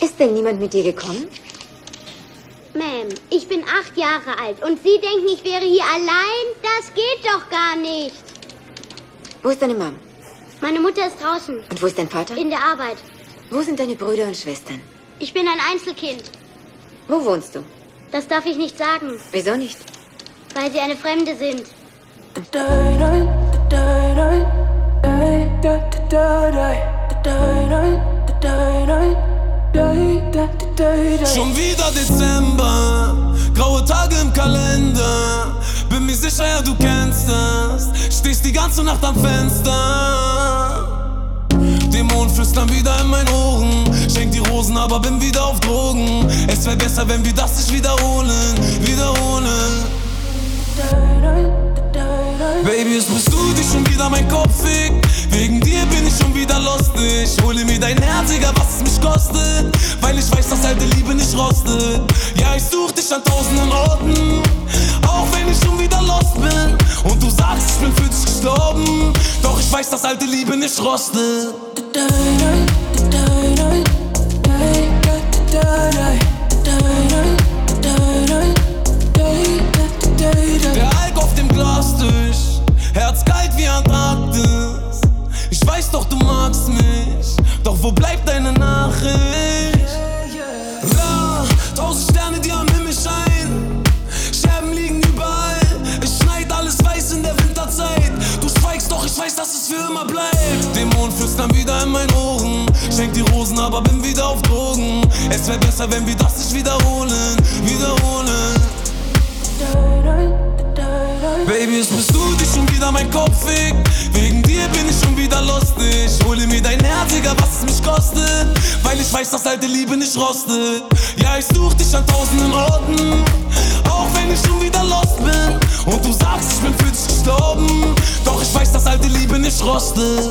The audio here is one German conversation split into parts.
Ist denn niemand mit dir gekommen? Ma'am, ich bin acht Jahre alt und Sie denken, ich wäre hier allein? Das geht doch gar nicht. Wo ist deine Mom? Meine Mutter ist draußen. Und wo ist dein Vater? In der Arbeit. Wo sind deine Brüder und Schwestern? Ich bin ein Einzelkind. Wo wohnst du? Das darf ich nicht sagen. Wieso nicht? Weil sie eine Fremde sind. Schon wieder Dezember, graue Tage im Kalender. Bin mir sicher, ja, du kennst das. Stehst die ganze Nacht am Fenster. Dämonen flüstern wieder in meinen Ohren. Schenk die Rosen, aber bin wieder auf Drogen. Es wäre besser, wenn wir das nicht wiederholen. Wiederholen. Baby, es bist du, die schon wieder mein Kopf fickt. Wegen dir bin ich schon wieder lustig. Hole mir dein Herz, egal was es mich kostet. Weil ich weiß, dass alte Liebe nicht rostet. Ja, ich such dich an tausenden Orten. Auch wenn ich schon wieder lost bin. Und du sagst, ich bin für dich gestorben. Doch ich weiß, dass alte Liebe nicht rostet. Der Alk auf dem Glastisch, Herz kalt wie Antarktis. Ich weiß doch, du magst mich, doch wo bleibt deine Nachricht? Ja, tausend Sterne, die am Himmel scheinen. Scherben liegen überall. Es schneit alles weiß in der Winterzeit. Du schweigst, doch ich weiß, dass es für immer bleibt. Dämonen flüstern wieder in meinen Ohren. Schenk die Rosen, aber bin wieder auf Drogen. Es wäre besser, wenn wir das nicht wiederholen. Wiederholen. Baby, es bist du, die schon wieder mein Kopf fickt. Wegen dir bin ich schon wieder lustig. Hole mir dein Herz, egal was es mich kostet. Weil ich weiß, dass alte Liebe nicht rostet. Ja, ich such dich an tausenden Orten. Auch wenn ich schon wieder lost bin. Und du sagst, ich bin für dich gestorben. Doch ich weiß, dass alte Liebe nicht rostet.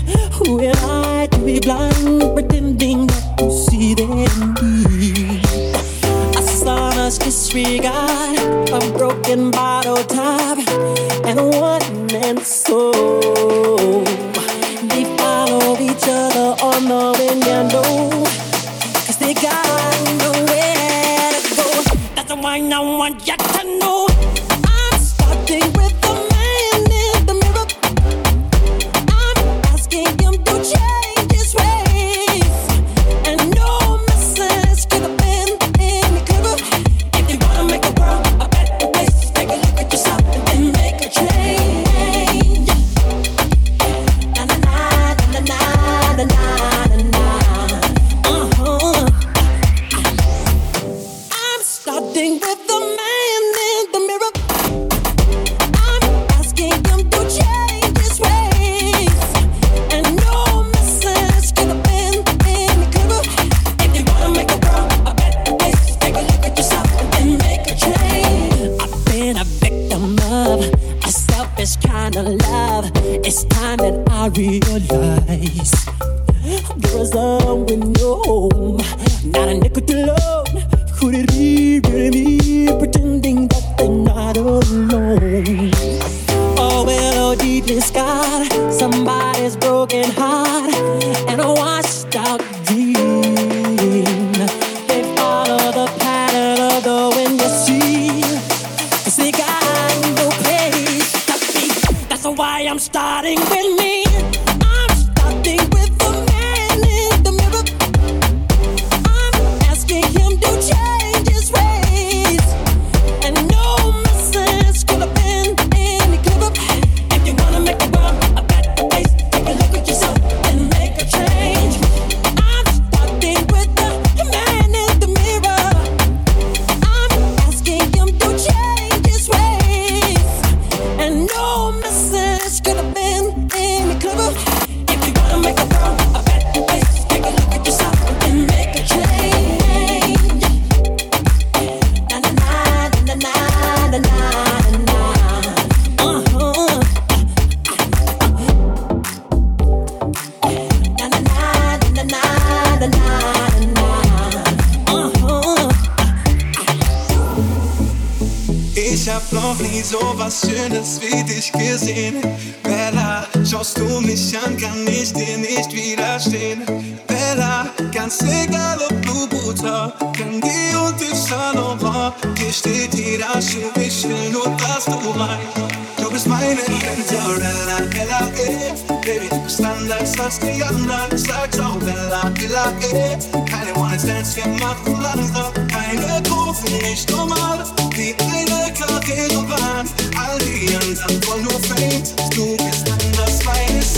Who I be blind, pretending not to see their need? A disregard, a broken bottle top, and a one man soul. Mich an, kann ich dir nicht widerstehen. Bella, ganz egal ob du Butter, Candy und Yves Saint Laurent, dir steht jeder Schuh, ich will nur, dass du rein. Du bist meine Cinderella, Ella, eh. Baby, du bist anders als die anderen. Sag auch Bella, Ella, eh. Keine One-Dance, wir machen langsam. Keine Kurven, nicht normal. Wie eine Karrierebahn. All die anderen wollen nur Fame. Du bist anders,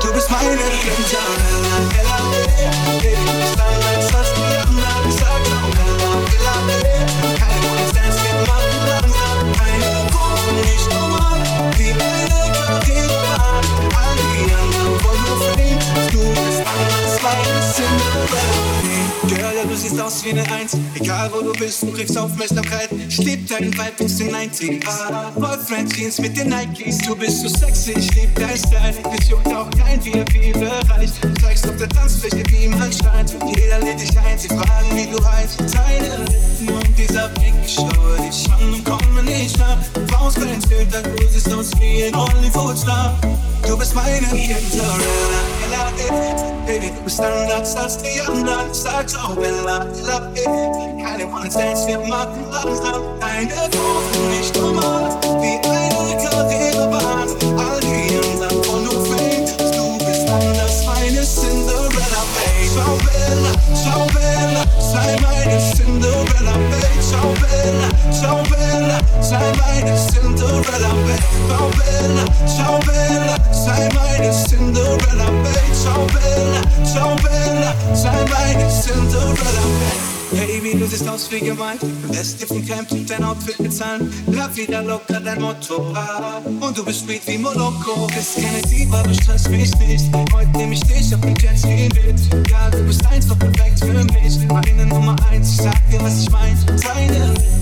Du bist meine Cinderella, Ella, eh. Baby, du bist anders als die anderen. Sag auch Bella, Ella, eh. One-Dance, wir machen langsam. Keine Kurven, nicht normal. Wie eine Karrierebahn. All die anderen wollen nur Fame. Du bist anders, meine Cinderella. Girl, ja, du siehst aus wie eine Eins. Egal wo du bist, du kriegst Aufmerksamkeit. Ich lieb deinen Vibe bis den 90s. Boyfriend Jeans mit den Nikes. Du bist so sexy, ich lieb dein Style. Dich juckt auch kein VIP-Bereich. Du zeigst auf der Tanzfläche, wie man scheint. Jeder lädt dich ein, sie fragen, wie du heißt. Deine Lippen und dieser Blick, ich schaue dich an und komme nicht nach. Du brauchst keinen Filter, du siehst aus wie ein Hollywood-Star. Du bist meine eh. Baby, du bist anders als die anderen. Sag's auch Bella, Ella, eh. Keine One-Dance, wir machen langsam. Deine Kurven nicht normal, wie eine Karrierebahn. All die anderen wollen nur Fame. Du bist anders, meine Cinderella, babe. Ciao Bella, ciao Bella, sei meine Cinderella, babe. Ciao Bella, ciao Bella, sei meine Cinderella, babe. Ciao Bella, ciao Bella, sei meine Cinderella, babe. Ciao Bella, ciao Bella, sei meine Cinderella, babe. Baby, du siehst aus wie gemeint. Lässt dir vom Camp dein Outfit bezahlen. Lauf wieder locker dein Motto. Und du bist sweet wie Moloko. Bist keine Diva, du stresst mich nicht. Heute nehm ich dich auf den Jetski mit. Ja, du bist einfach perfekt für mich. Meine Nummer eins, ich sag dir, was ich mein. Deine Lippen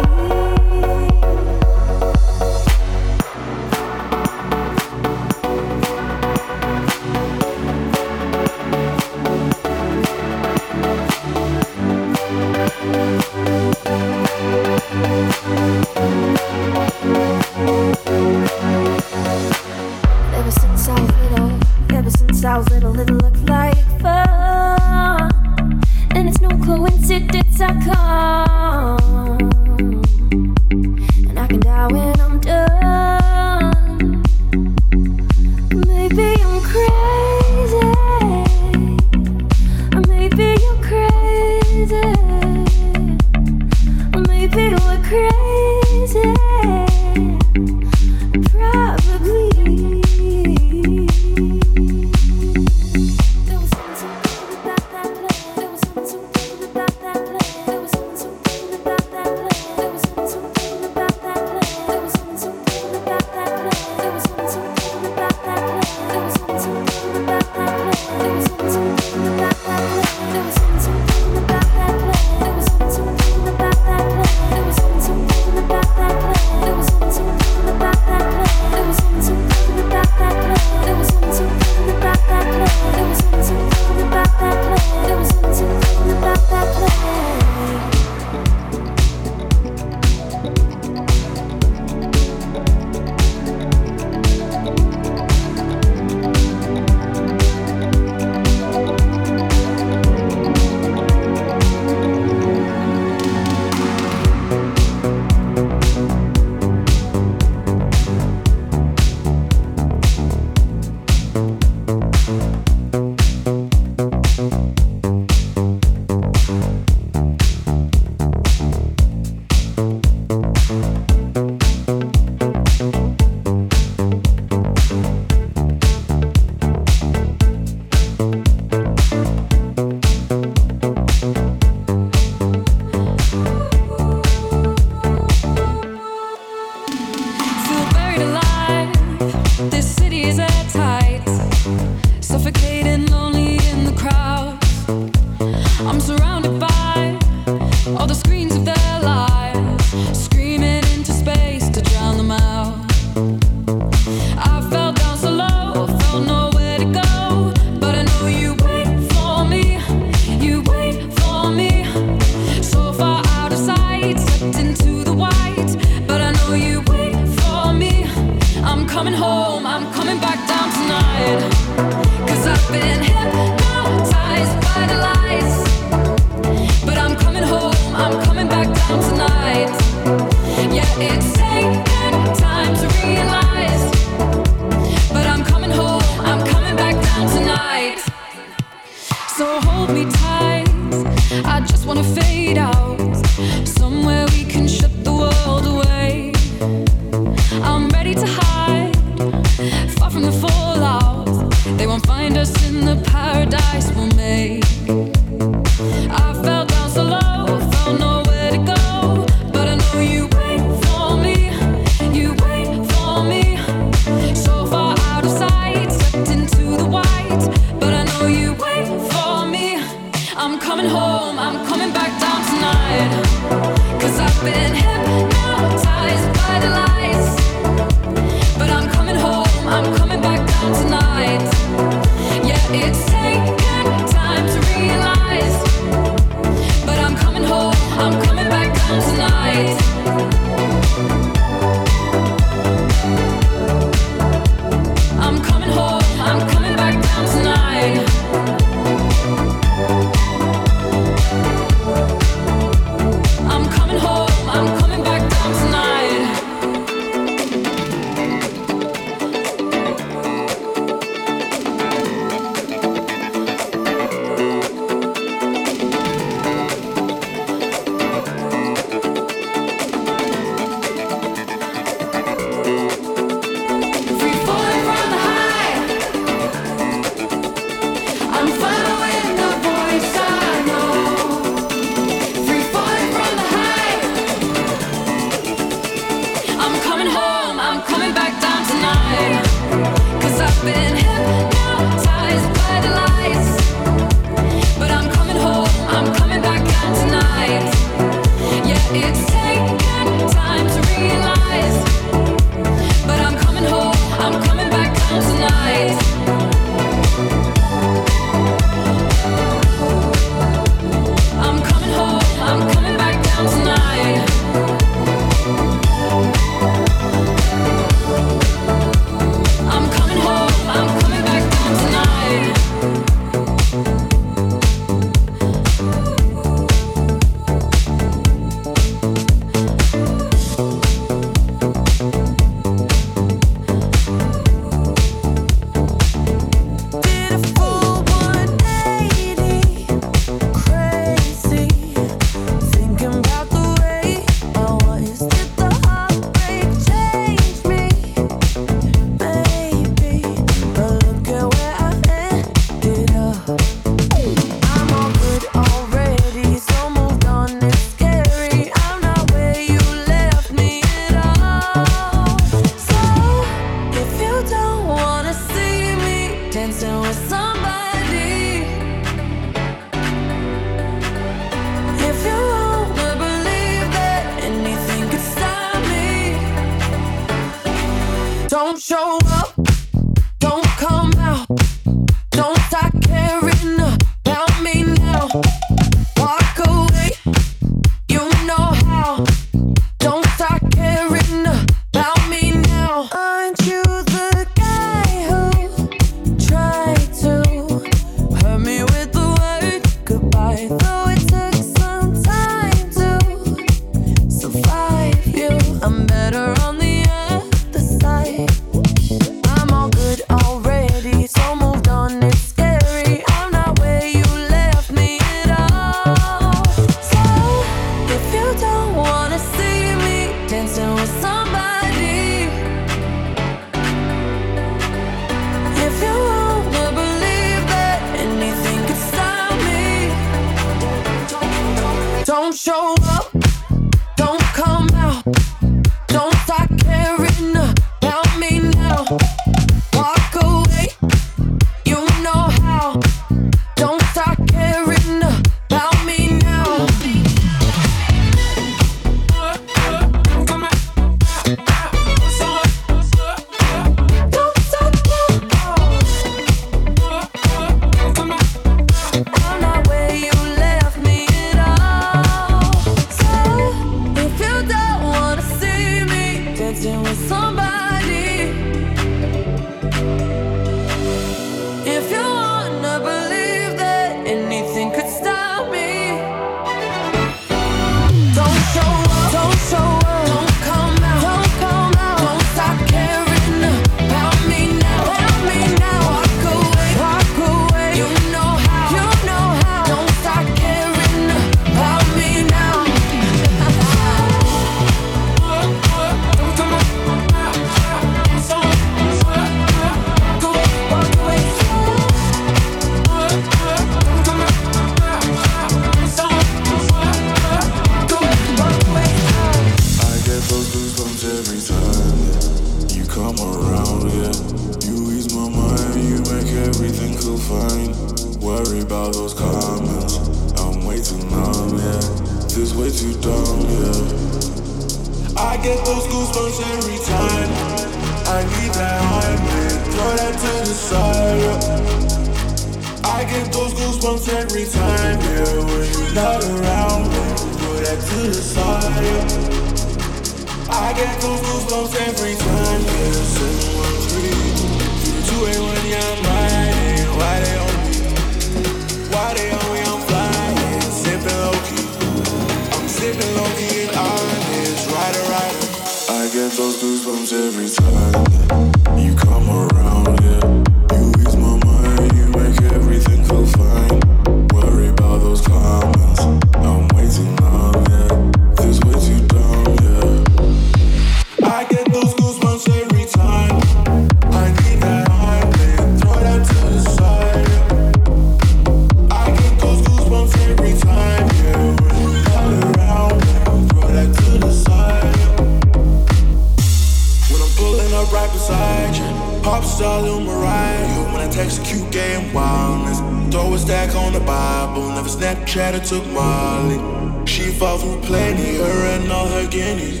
up right beside you, pop star Lil Mariah. When I text a cute and wildness, throw a stack on the Bible. Never Snapchat or took Molly. She fought through plenty, her and all her guineas.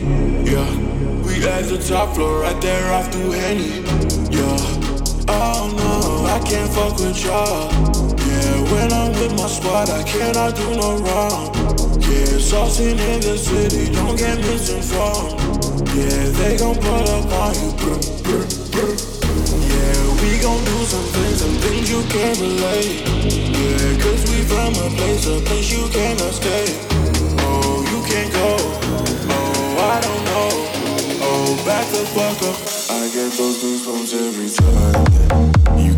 Yeah, we at the top floor, right there off through Henny. Yeah, oh no, I can't fuck with y'all. Yeah, when I'm with my squad, I cannot do no wrong. Yeah, saucing in the city, don't get misinformed. Yeah, they gon' pull up on you. Yeah, we gon' do some things, some things you can't relate. Yeah, cause we from a place, a place you cannot stay. Oh, you can't go. Oh, I don't know. Oh, back the fuck up. I get those goosebumps every time you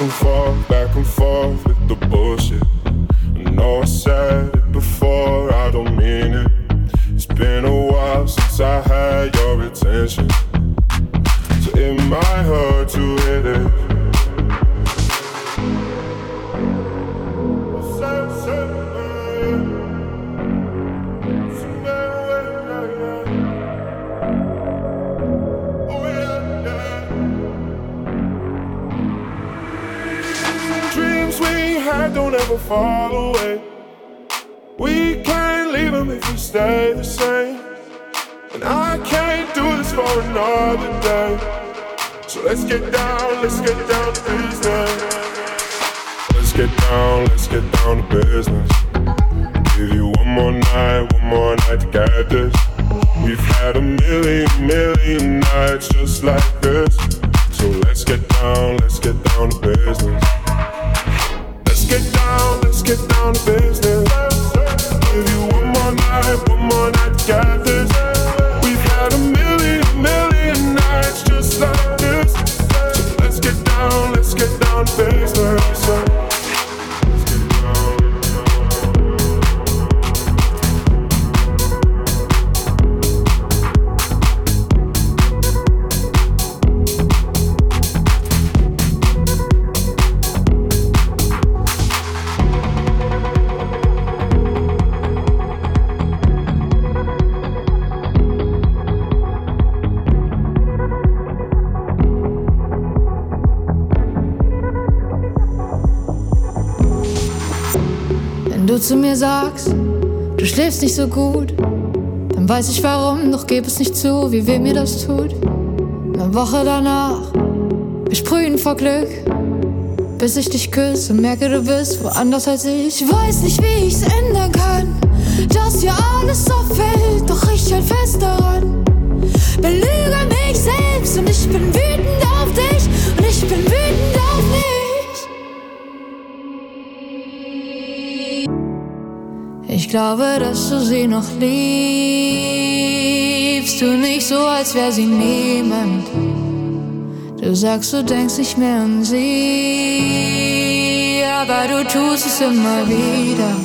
Back and forth, back nicht so gut, dann weiß ich warum, doch gib es nicht zu, wie weh mir das tut. Eine Woche danach, wir sprühen vor Glück, bis ich dich küsse und merke, du bist woanders als ich. Weiß nicht, wie ich's ändern kann, dass hier alles so fällt, doch ich halt fest daran. Belüge mich selbst und ich bin wütend auf dich und ich bin wütend auf mich. Glaube, dass du sie noch liebst. Tu nicht so, als wäre sie niemand. Du sagst, du denkst nicht mehr an sie, aber du tust es immer wieder.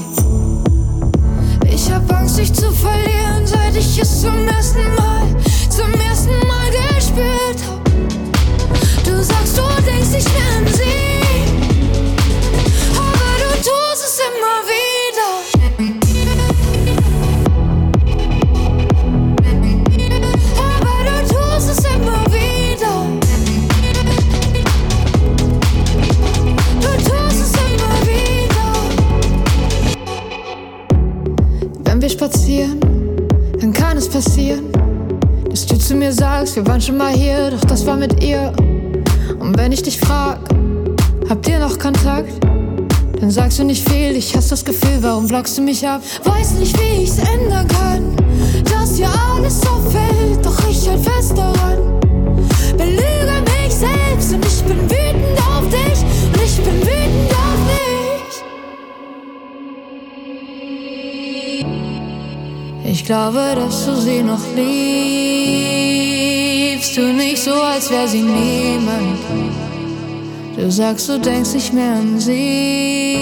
Ich hab Angst, dich zu verlieren, seit ich es zum ersten Mal, zum ersten Mal gespürt hab. Du sagst, du denkst nicht mehr an sie, dann kann es passieren, dass du zu mir sagst, wir waren schon mal hier, doch das war mit ihr. Und wenn ich dich frag, habt ihr noch Kontakt? Dann sagst du nicht viel, ich hasse das Gefühl, warum blockst du mich ab? Weiß nicht, wie ich's ändern kann, dass hier alles so fällt, doch ich halt fest daran. Belüge mich selbst und ich bin wütend auf dich und ich bin wütend auf Ich glaube, dass du sie noch liebst, tu nicht so, als wäre sie niemand. Du sagst, du denkst nicht mehr an sie,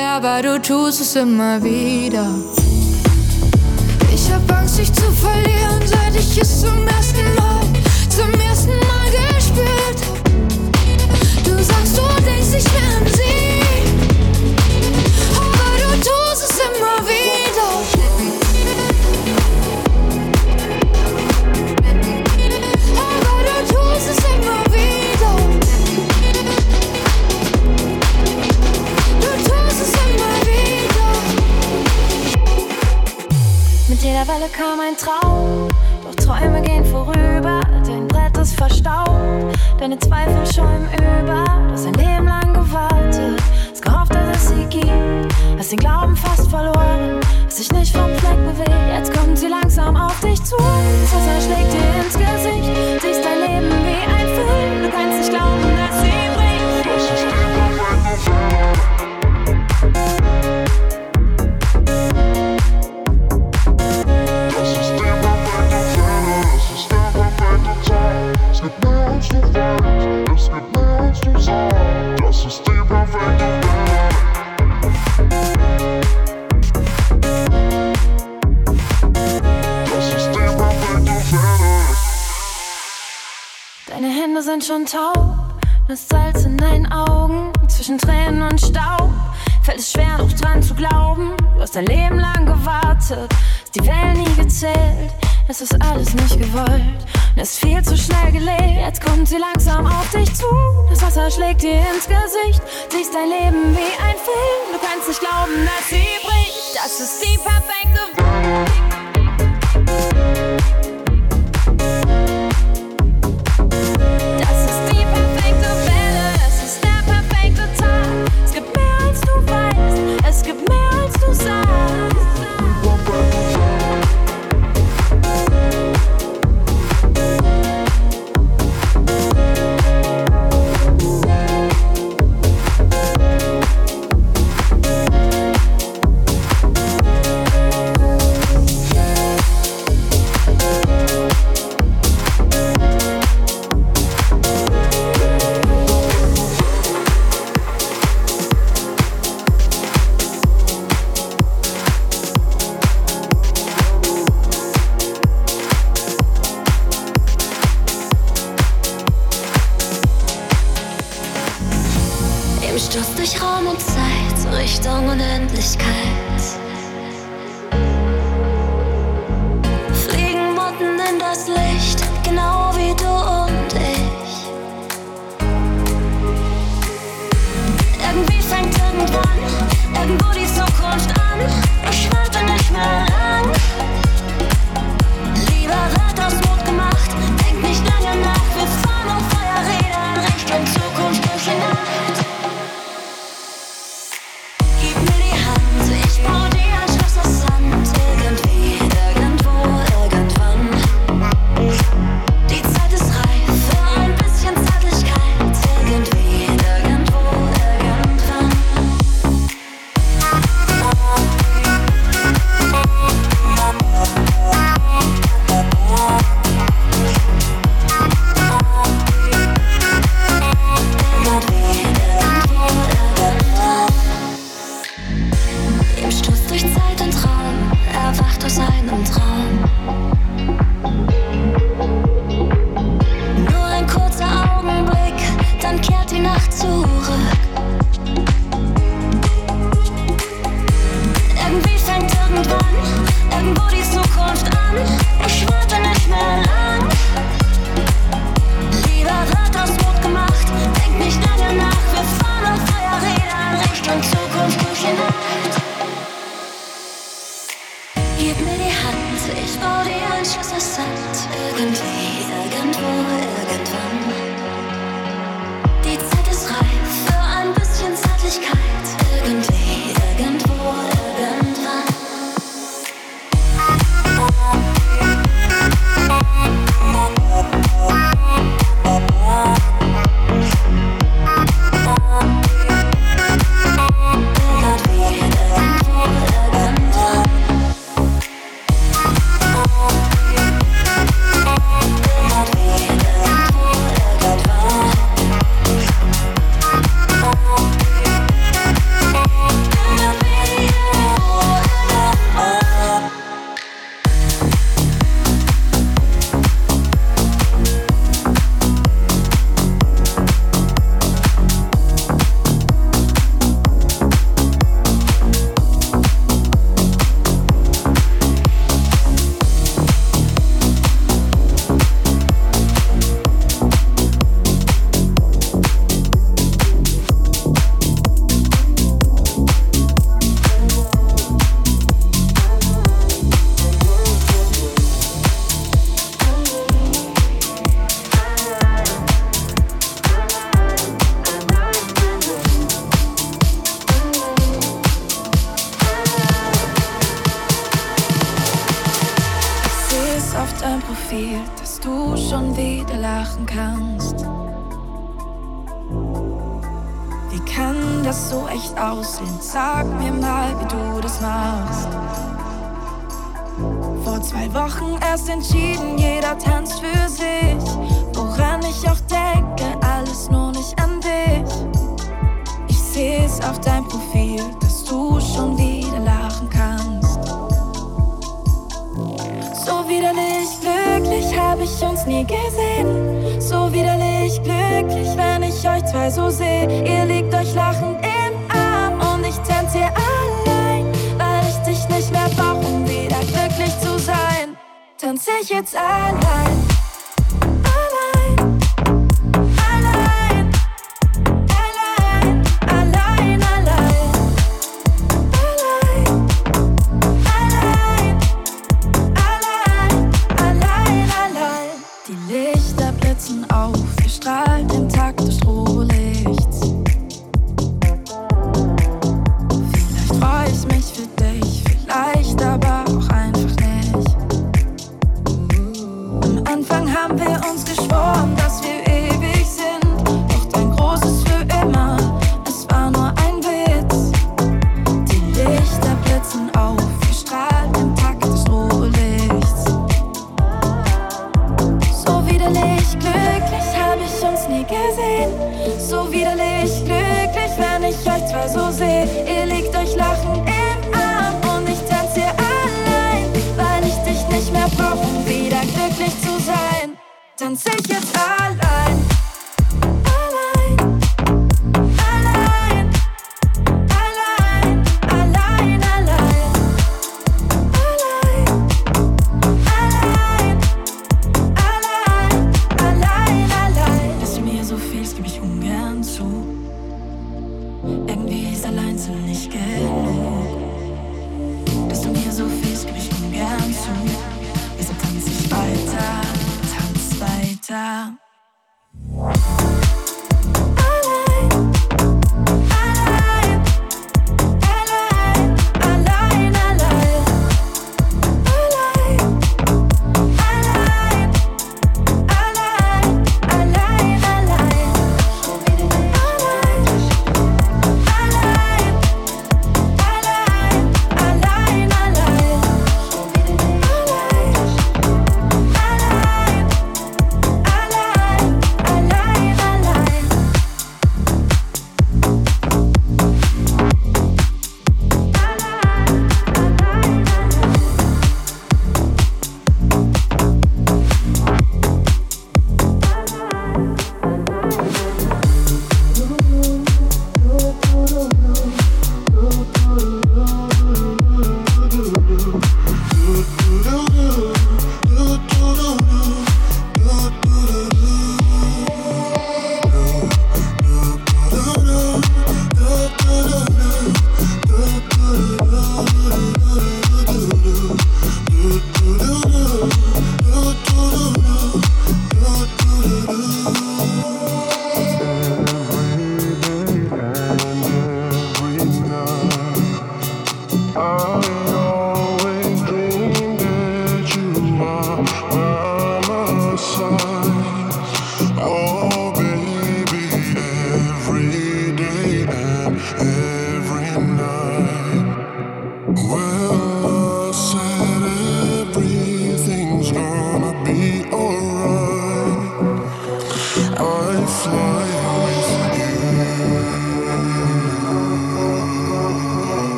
aber du tust es immer wieder. Ich hab Angst, dich zu verlieren, seit ich es zum ersten Mal, zum ersten Mal gespürt. Du sagst, du denkst nicht mehr Welle kam ein Traum, doch Träume gehen vorüber. Dein Brett ist verstaubt, deine Zweifel schäumen über. Du hast ein Leben lang gewartet, hast gehofft, dass es sie gibt. Hast den Glauben fast verloren, hast dich nicht vom Fleck bewegt. Jetzt kommt sie langsam auf dich zu. Das Wasser schlägt dir ins Gesicht, siehst dein Leben wie ein Film. Du kannst nicht glauben, sind schon taub, das Salz in deinen Augen, zwischen Tränen und Staub. Fällt es schwer, noch dran zu glauben. Du hast dein Leben lang gewartet, ist die Wellen nie gezählt. Es ist alles nicht gewollt es ist viel zu schnell gelegt. Jetzt kommt sie langsam auf dich zu. Das Wasser schlägt dir ins Gesicht. Siehst dein Leben wie ein Film. Du kannst nicht glauben, dass sie bricht. Das ist die perfekte Welt.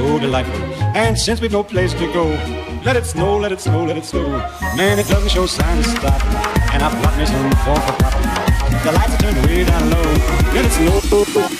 So delightful. And since we've no place to go, let it snow, let it snow, let it snow. Man, it doesn't show signs of stopping, and I've got me some for popping. The lights are turned way down low, let it snow.